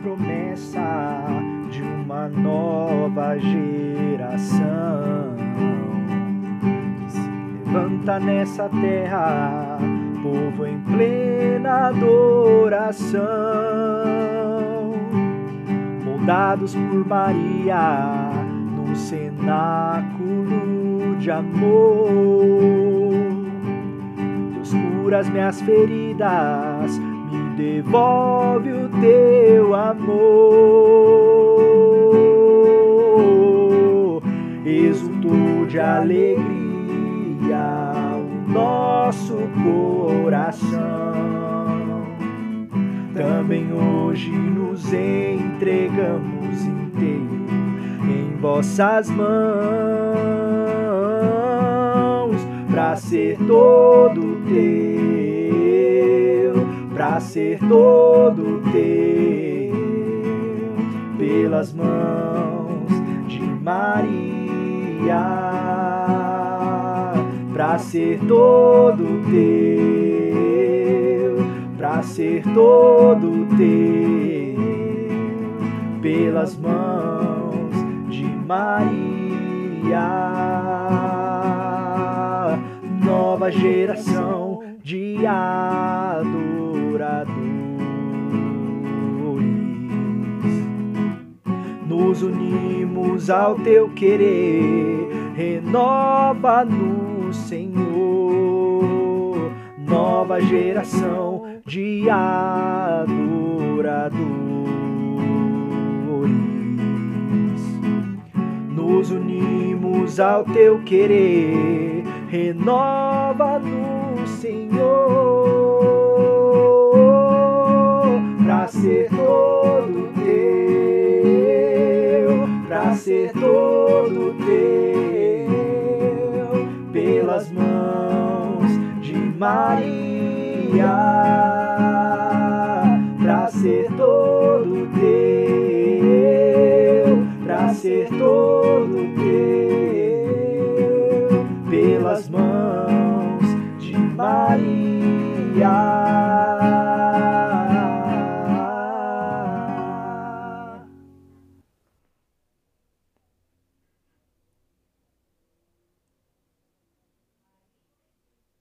promessa de uma nova geração. Se levanta nessa terra, povo em plena adoração. Moldados por Maria no cenáculo de amor. Deus cura as minhas feridas, me devolve o teu amor. Exultou de alegria o nosso coração. Também hoje nos entregamos inteiro em vossas mãos, para ser todo teu, para ser todo teu, pelas mãos de Maria, para ser todo teu, para ser todo teu, pelas mãos de Maria, nova geração de adoradores. Nos unimos ao teu querer, renova no Senhor, nova geração de adoradores. Nos unimos ao teu querer, renova no Senhor, pra ser todo teu, pra ser todo teu, pelas mãos de Maria, pra ser todo teu, pra ser todo teu, pelas mãos